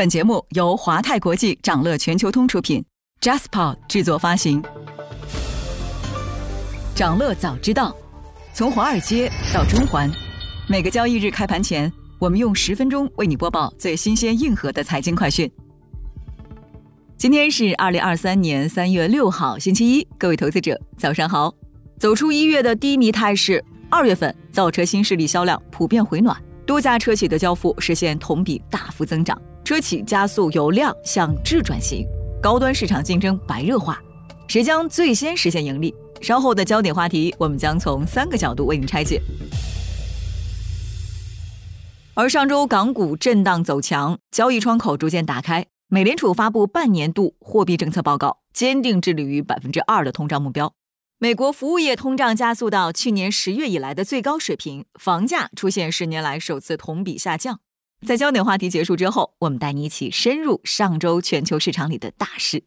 本节目由华泰国际掌乐全球通出品，JustPod 制作发行。掌乐早知道，从华尔街到中环，每个交易日开盘前，我们用十分钟为你播报最新鲜、硬核的财经快讯。今天是二零二三年三月六号，星期一，各位投资者早上好。走出一月的低迷态势，二月份造车新势力销量普遍回暖，多家车企的交付实现同比大幅增长。车企加速由量向质转型，高端市场竞争白热化，谁将最先实现盈利？稍后的焦点话题，我们将从三个角度为您拆解。而上周港股震荡走强，交易窗口逐渐打开，美联储发布半年度货币政策报告，坚定致力于百分之二的通胀目标。美国服务业通胀加速到去年十月以来的最高水平，房价出现十年来首次同比下降。在焦点话题结束之后，我们带你一起深入上周全球市场里的大事。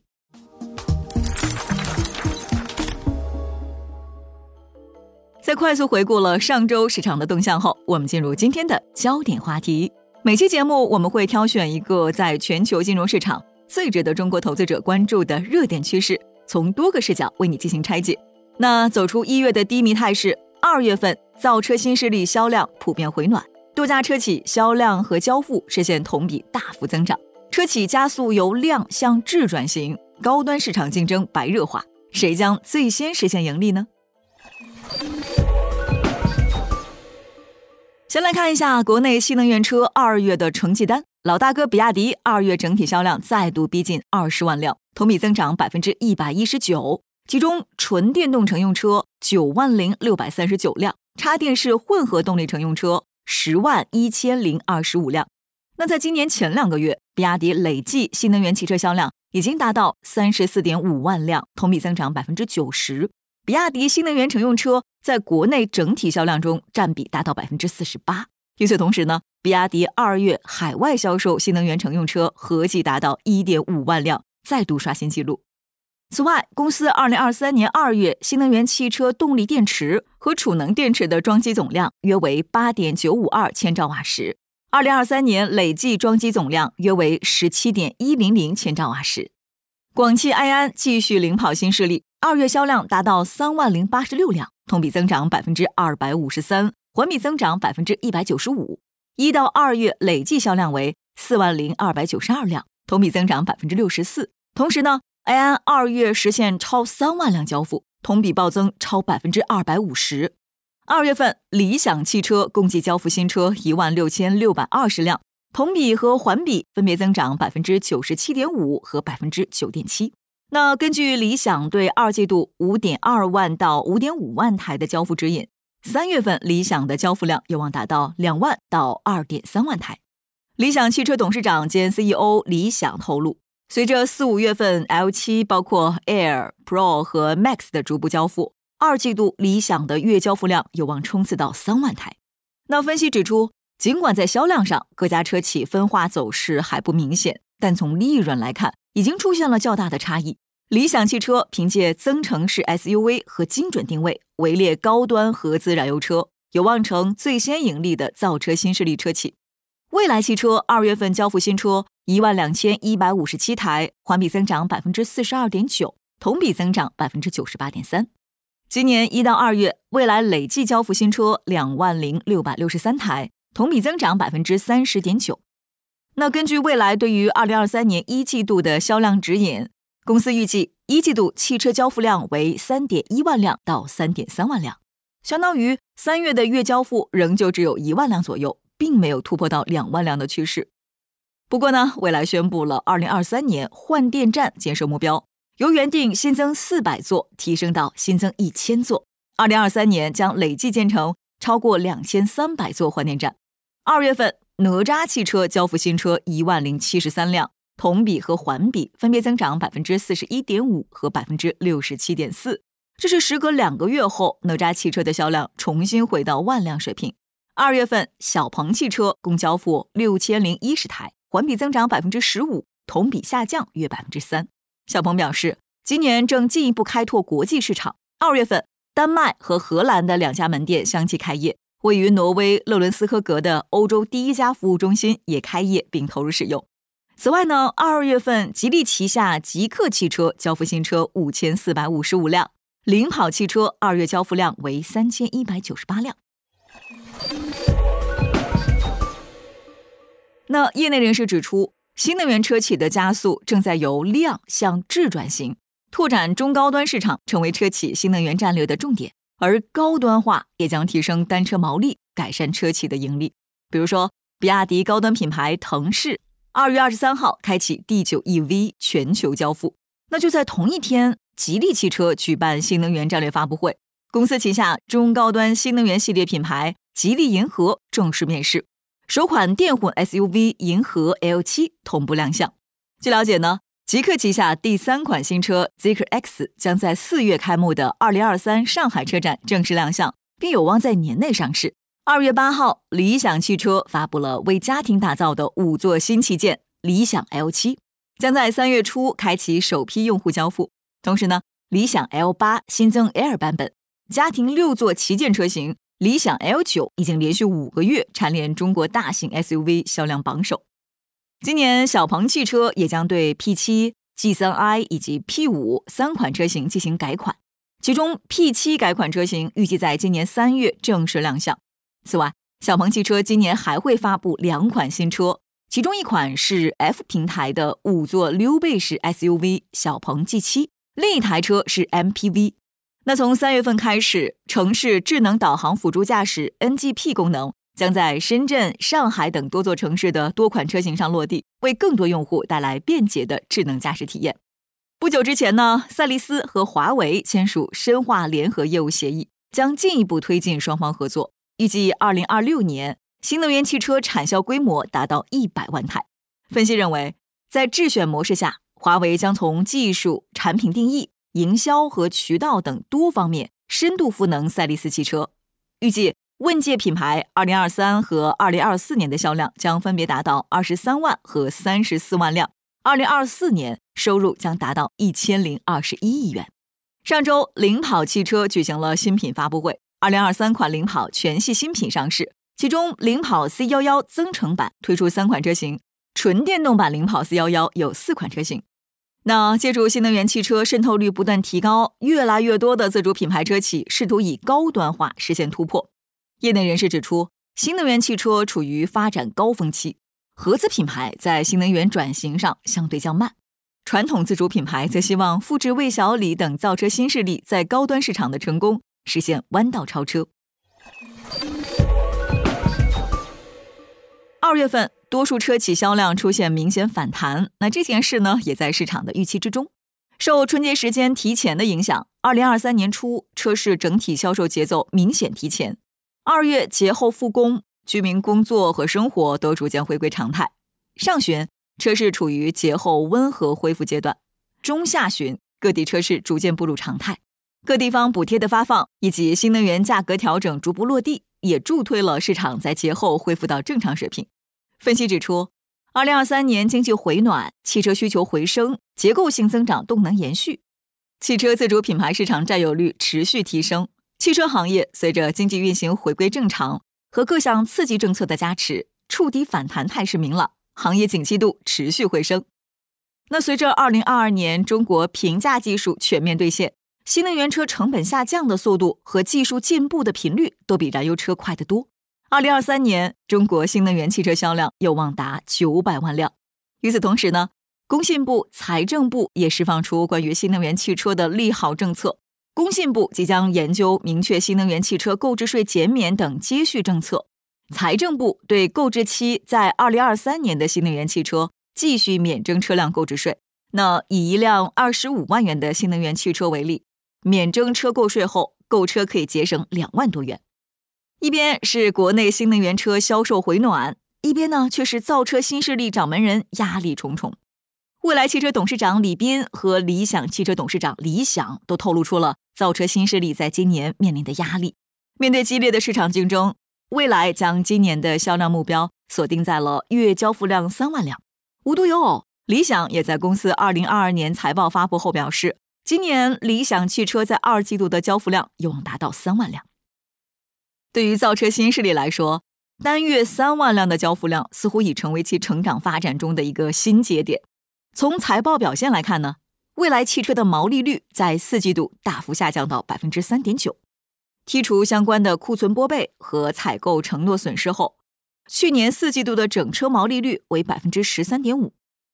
在快速回顾了上周市场的动向后，我们进入今天的焦点话题。每期节目我们会挑选一个在全球金融市场最值得中国投资者关注的热点趋势，从多个视角为你进行拆解。那走出一月的低迷态势，二月份造车新势力销量普遍回暖。多家车企销量和交付实现同比大幅增长，车企加速由量向质转型，高端市场竞争白热化，谁将最先实现盈利呢？先来看一下国内新能源车二月的成绩单，老大哥比亚迪二月整体销量再度逼近二十万辆，同比增长百分之一百一十九，其中纯电动乘用车九万零六百三十九辆，插电式混合动力乘用车。十万一千零二十五辆。那在今年前两个月，比亚迪累计新能源汽车销量已经达到三十四点五万辆，同比增长百分之九十。比亚迪新能源乘用车在国内整体销量中占比达到百分之四十八。与此同时呢，比亚迪二月海外销售新能源乘用车合计达到一点五万辆，再度刷新纪录。此外，公司二零二三年二月新能源汽车动力电池和储能电池的装机总量约为八点九五二千兆瓦时，二零二三年累计装机总量约为十七点一零零千兆瓦时。广汽埃安继续领跑新势力，二月销量达到三万零八十六辆，同比增长百分之二百五十三，环比增长百分之一百九十五。一到二月累计销量为四万零二百九十二辆，同比增长百分之六十四。同时呢。埃安二月实现超三万辆交付，同比暴增超百分之二百五十。二月份，理想汽车共计交付新车一万六千六百二十辆，同比和环比分别增长百分之九十七点五和百分之九点七。那根据理想对二季度五点二万到五点五万台的交付指引，三月份理想的交付量有望达到两万到二点三万台。理想汽车董事长兼 CEO 李想透露。随着四五月份 L7 包括 Air、Pro 和 Max 的逐步交付，二季度理想的月交付量有望冲刺到三万台。那分析指出，尽管在销量上各家车企分化走势还不明显，但从利润来看，已经出现了较大的差异。理想汽车凭借增程式 SUV 和精准定位，位列高端合资燃油车，有望成最先盈利的造车新势力车企。蔚来汽车二月份交付新车。一万两千一百五十七台，环比增长百分之四十二点九，同比增长百分之九十八点三。今年一到二月，未来累计交付新车两万零六百六十三台，同比增长百分之三十点九。那根据未来对于二零二三年一季度的销量指引，公司预计一季度汽车交付量为三点一万辆到三点三万辆，相当于三月的月交付仍旧只有一万辆左右，并没有突破到两万辆的趋势。不过呢，蔚来宣布了二零二三年换电站建设目标，由原定新增四百座提升到新增一千座，二零二三年将累计建成超过两千三百座换电站。二月份，哪吒汽车交付新车一万零七十三辆，同比和环比分别增长百分之四十一点五和百分之六十七点四，这是时隔两个月后，哪吒汽车的销量重新回到万辆水平。二月份，小鹏汽车共交付六千零一十台。环比增长百分之十五，同比下降约百分之三。小鹏表示，今年正进一步开拓国际市场。二月份，丹麦和荷兰的两家门店相继开业，位于挪威勒伦斯科格的欧洲第一家服务中心也开业并投入使用。此外呢，二月份吉利旗下极氪汽车交付新车五千四百五十五辆，领跑汽车二月交付量为三千一百九十八辆。那业内人士指出，新能源车企的加速正在由量向质转型，拓展中高端市场成为车企新能源战略的重点，而高端化也将提升单车毛利，改善车企的盈利。比如说，比亚迪高端品牌腾势。二月二十三号开启 D 九 EV 全球交付。那就在同一天，吉利汽车举办新能源战略发布会，公司旗下中高端新能源系列品牌吉利银河正式面世，首款电混 SUV 银河 L 七同步亮相。据了解呢，极客旗下第三款新车 Zeekr X 将在四月开幕的二零二三上海车展正式亮相，并有望在年内上市。二月八号，理想汽车发布了为家庭打造的五座新旗舰理想 L 七，将在三月初开启首批用户交付。同时呢，理想 L 八新增 Air 版本，家庭六座旗舰车型理想 L 九已经连续五个月蝉联中国大型 SUV 销量榜首。今年，小鹏汽车也将对 P 七、G 三 i 以及 P 五三款车型进行改款，其中 P 七改款车型预计在今年三月正式亮相。此外，小鹏汽车今年还会发布两款新车，其中一款是 F 平台的五座溜背式 SUV 小鹏 G7，另一台车是 MPV。那从三月份开始，城市智能导航辅助驾驶 NGP 功能将在深圳、上海等多座城市的多款车型上落地，为更多用户带来便捷的智能驾驶体验。不久之前呢，赛力斯和华为签署深化联合业务协议，将进一步推进双方合作。预计二零二六年，新能源汽车产销规模达到一百万台。分析认为，在智选模式下，华为将从技术、产品定义、营销和渠道等多方面深度赋能赛力斯汽车。预计问界品牌二零二三和二零二四年的销量将分别达到二十三万和三十四万辆。二零二四年收入将达到一千零二十一亿元。上周，领跑汽车举行了新品发布会。二零二三款领跑全系新品上市，其中领跑 C 幺幺增程版推出三款车型，纯电动版领跑 C 幺幺有四款车型。那借助新能源汽车渗透率不断提高，越来越多的自主品牌车企试图以高端化实现突破。业内人士指出，新能源汽车处于发展高峰期，合资品牌在新能源转型上相对较慢，传统自主品牌则希望复制魏小李等造车新势力在高端市场的成功。实现弯道超车。二月份，多数车企销量出现明显反弹，那这件事呢，也在市场的预期之中。受春节时间提前的影响，二零二三年初车市整体销售节奏明显提前。二月节后复工，居民工作和生活都逐渐回归常态。上旬，车市处于节后温和恢复阶段；中下旬，各地车市逐渐步入常态。各地方补贴的发放以及新能源价格调整逐步落地，也助推了市场在节后恢复到正常水平。分析指出，二零二三年经济回暖，汽车需求回升，结构性增长动能延续，汽车自主品牌市场占有率持续提升。汽车行业随着经济运行回归正常和各项刺激政策的加持，触底反弹态势明朗，行业景气度持续回升。那随着二零二二年中国平价技术全面兑现。新能源车成本下降的速度和技术进步的频率都比燃油车快得多。二零二三年，中国新能源汽车销量有望达九百万辆。与此同时呢，工信部、财政部也释放出关于新能源汽车的利好政策。工信部即将研究明确新能源汽车购置税减免等接续政策。财政部对购置期在二零二三年的新能源汽车继续免征车辆购置税。那以一辆二十五万元的新能源汽车为例。免征车购税后，购车可以节省两万多元。一边是国内新能源车销售回暖，一边呢却是造车新势力掌门人压力重重。蔚来汽车董事长李斌和理想汽车董事长李想都透露出了造车新势力在今年面临的压力。面对激烈的市场竞争，蔚来将今年的销量目标锁定在了月交付量三万辆。无独有偶，理想也在公司二零二二年财报发布后表示。今年理想汽车在二季度的交付量有望达到三万辆。对于造车新势力来说，单月三万辆的交付量似乎已成为其成长发展中的一个新节点。从财报表现来看呢，蔚来汽车的毛利率在四季度大幅下降到百分之三点九。剔除相关的库存拨备和采购承诺损失后，去年四季度的整车毛利率为百分之十三点五。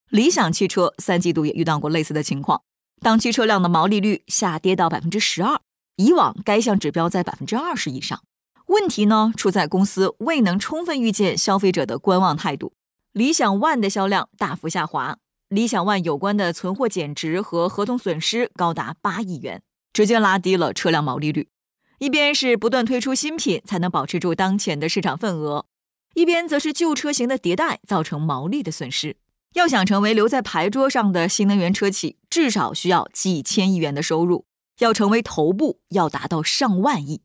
理想汽车三季度也遇到过类似的情况，当汽车辆的毛利率下跌到百分之十二，以往该项指标在百分之二十以上。问题呢出在公司未能充分预见消费者的观望态度。理想 ONE 的销量大幅下滑，理想 ONE 有关的存货减值和合同损失高达八亿元，直接拉低了车辆毛利率。一边是不断推出新品才能保持住当前的市场份额，一边则是旧车型的迭代造成毛利的损失。要想成为留在牌桌上的新能源车企，至少需要几千亿元的收入；要成为头部，要达到上万亿。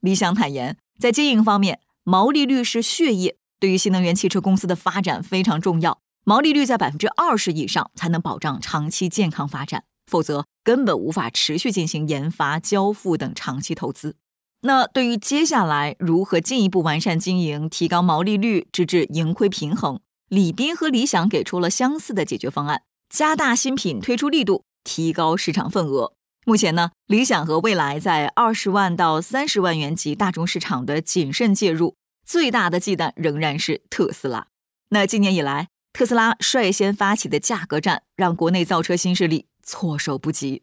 理想坦言，在经营方面，毛利率是血液，对于新能源汽车公司的发展非常重要。毛利率在百分之二十以上，才能保障长期健康发展。否则根本无法持续进行研发、交付等长期投资。那对于接下来如何进一步完善经营、提高毛利率，直至盈亏平衡，李斌和理想给出了相似的解决方案：加大新品推出力度，提高市场份额。目前呢，理想和蔚来在二十万到三十万元级大众市场的谨慎介入，最大的忌惮仍然是特斯拉。那今年以来，特斯拉率先发起的价格战，让国内造车新势力。措手不及。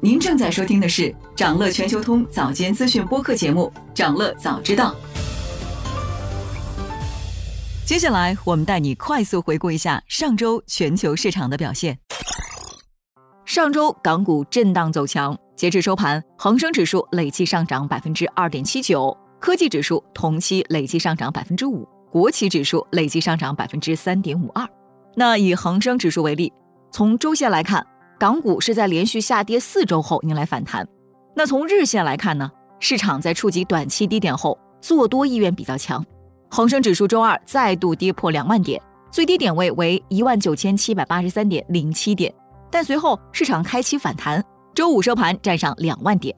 您正在收听的是长乐全球通早间资讯播客节目《长乐早知道》。接下来，我们带你快速回顾一下上周全球市场的表现。上周港股震荡走强，截至收盘，恒生指数累计上涨百分之二点七九，科技指数同期累计上涨百分之五，国企指数累计上涨百分之三点五二。那以恒生指数为例。从周线来看，港股是在连续下跌四周后迎来反弹。那从日线来看呢？市场在触及短期低点后，做多意愿比较强。恒生指数周二再度跌破两万点，最低点位为一万九千七百八十三点零七点，但随后市场开启反弹，周五收盘站上两万点。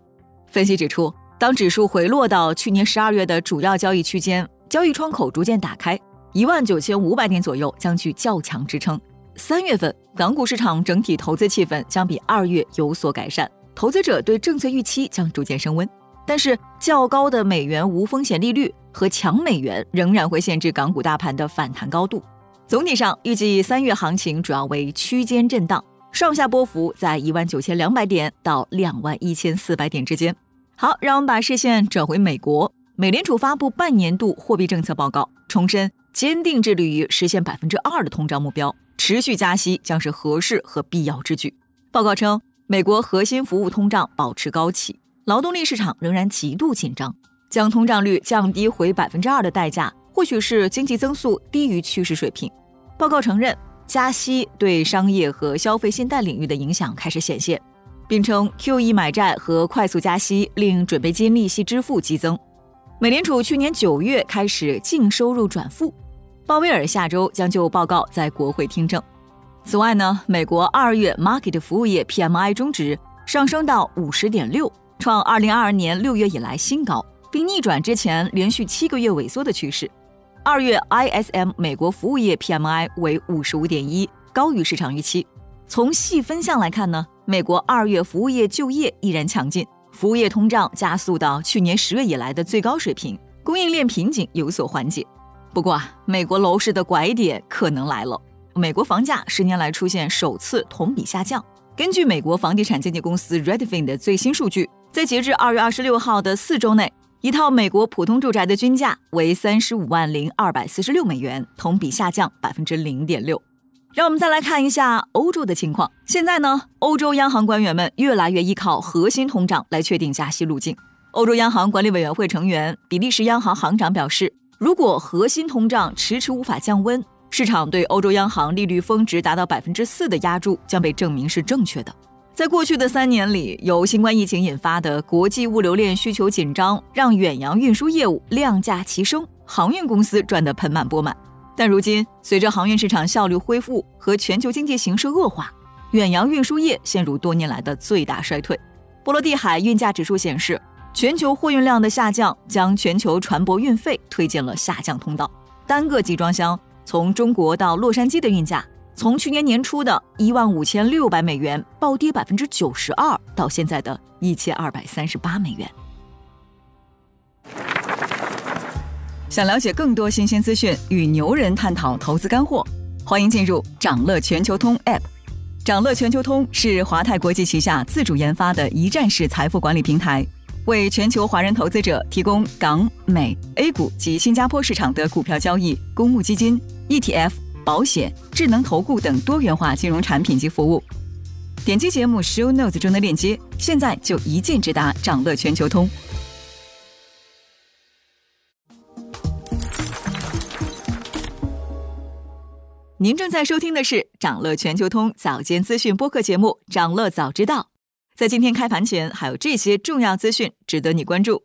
分析指出，当指数回落到去年十二月的主要交易区间，交易窗口逐渐打开，一万九千五百点左右将具较强支撑。三月份港股市场整体投资气氛将比二月有所改善，投资者对政策预期将逐渐升温。但是较高的美元无风险利率和强美元仍然会限制港股大盘的反弹高度。总体上，预计三月行情主要为区间震荡，上下波幅在一万九千两百点到两万一千四百点之间。好，让我们把视线转回美国，美联储发布半年度货币政策报告，重申坚定致力于实现百分之二的通胀目标。持续加息将是合适和必要之举。报告称，美国核心服务通胀保持高企，劳动力市场仍然极度紧张。将通胀率降低回百分之二的代价，或许是经济增速低于趋势水平。报告承认，加息对商业和消费信贷领域的影响开始显现，并称 QE 买债和快速加息令准备金利息支付激增。美联储去年九月开始净收入转负。鲍威尔下周将就报告在国会听证。此外呢，美国二月 Market 服务业 PMI 中值上升到五十点六，创二零二二年六月以来新高，并逆转之前连续七个月萎缩的趋势。二月 ISM 美国服务业 PMI 为五十五点一，高于市场预期。从细分项来看呢，美国二月服务业就业依然强劲，服务业通胀加速到去年十月以来的最高水平，供应链瓶颈有所缓解。不过啊，美国楼市的拐点可能来了。美国房价十年来出现首次同比下降。根据美国房地产经纪公司 Redfin 的最新数据，在截至二月二十六号的四周内，一套美国普通住宅的均价为三十五万零二百四十六美元，同比下降百分之零点六。让我们再来看一下欧洲的情况。现在呢，欧洲央行官员们越来越依靠核心通胀来确定加息路径。欧洲央行管理委员会成员、比利时央行行长表示。如果核心通胀迟迟无法降温，市场对欧洲央行利率峰值达到百分之四的压注将被证明是正确的。在过去的三年里，由新冠疫情引发的国际物流链需求紧张，让远洋运输业务量价齐升，航运公司赚得盆满钵满。但如今，随着航运市场效率恢复和全球经济形势恶化，远洋运输业陷入多年来的最大衰退。波罗的海运价指数显示。全球货运量的下降将全球船舶运费推进了下降通道，单个集装箱从中国到洛杉矶的运价，从去年年初的一万五千六百美元暴跌百分之九十二，到现在的一千二百三十八美元。想了解更多新鲜资讯，与牛人探讨投资干货，欢迎进入掌乐全球通 App。掌乐全球通是华泰国际旗下自主研发的一站式财富管理平台，为全球华人投资者提供港、美、A 股及新加坡市场的股票交易、公募基金、ETF、保险、智能投顾等多元化金融产品及服务。点击节目 Show Notes 中的链接，现在就一键直达掌乐全球通。您正在收听的是掌乐全球通早间资讯播客节目《掌乐早知道》。在今天开盘前，还有这些重要资讯值得你关注：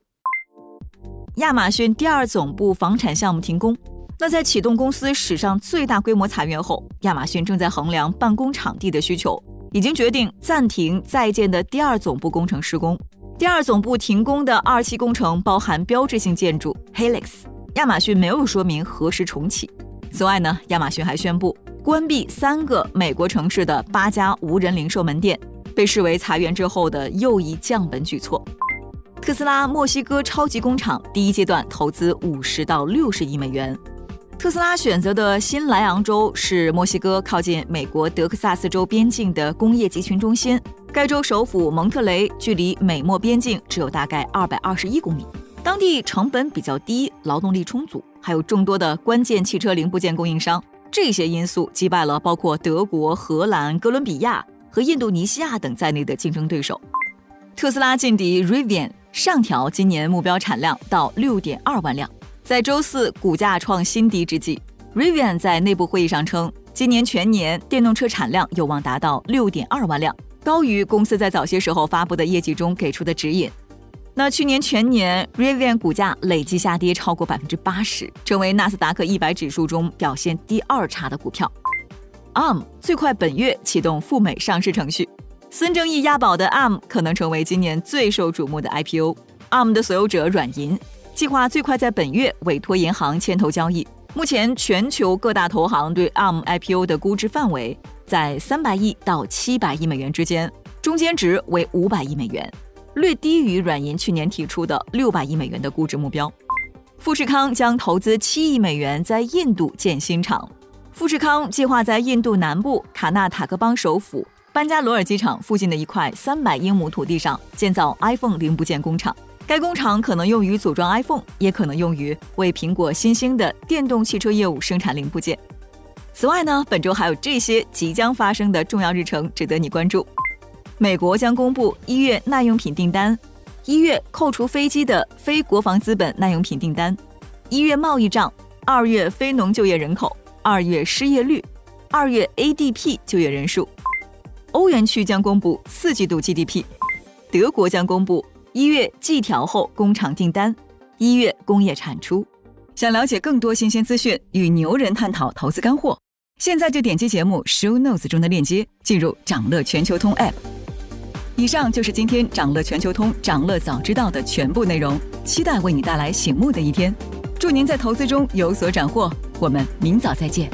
亚马逊第二总部房产项目停工。那在启动公司史上最大规模裁员后，亚马逊正在衡量办公场地的需求，已经决定暂停在建的第二总部工程施工。第二总部停工的二期工程包含标志性建筑 Helix。亚马逊没有说明何时重启。此外呢，亚马逊还宣布关闭三个美国城市的八家无人零售门店，被视为裁员之后的又一降本举措。特斯拉墨西哥超级工厂第一阶段投资五十到六十亿美元。特斯拉选择的新莱昂州是墨西哥靠近美国德克萨斯州边境的工业集群中心。该州首府蒙特雷距离美墨边境只有大概二百二十一公里，当地成本比较低，劳动力充足。还有众多的关键汽车零部件供应商，这些因素击败了包括德国、荷兰、哥伦比亚和印度尼西亚等在内的竞争对手。特斯拉劲敌 Rivian 上调今年目标产量到六点二万辆，在周四股价创新低之际，Rivian 在内部会议上称，今年全年电动车产量有望达到六点二万辆，高于公司在早些时候发布的业绩中给出的指引。那去年全年，Rivian 股价累计下跌超过百分之八十，成为纳斯达克一百指数中表现第二差的股票。ARM 最快本月启动赴美上市程序，孙正义押宝的 ARM 可能成为今年最受瞩目的 IPO。ARM 的所有者软银计划最快在本月委托银行牵头交易。目前，全球各大投行对 ARM IPO 的估值范围在三百亿到七百亿美元之间，中间值为五百亿美元。略低于软银去年提出的六百亿美元的估值目标。富士康将投资七亿美元在印度建新厂。富士康计划在印度南部卡纳塔克邦首府班加罗尔机场附近的一块三百英亩土地上建造 iPhone 零部件工厂。该工厂可能用于组装 iPhone，也可能用于为苹果新兴的电动汽车业务生产零部件。此外呢，本周还有这些即将发生的重要日程值得你关注。美国将公布一月耐用品订单，一月扣除飞机的非国防资本耐用品订单，一月贸易账，二月非农就业人口，二月失业率，二月 ADP 就业人数。欧元区将公布四季度 GDP，德国将公布一月季调后工厂订单，一月工业产出。想了解更多新鲜资讯，与牛人探讨投资干货，现在就点击节目 Show Notes 中的链接，进入掌乐全球通 App。以上就是今天掌乐全球通掌乐早知道的全部内容，期待为你带来醒目的一天。祝您在投资中有所斩获，我们明早再见。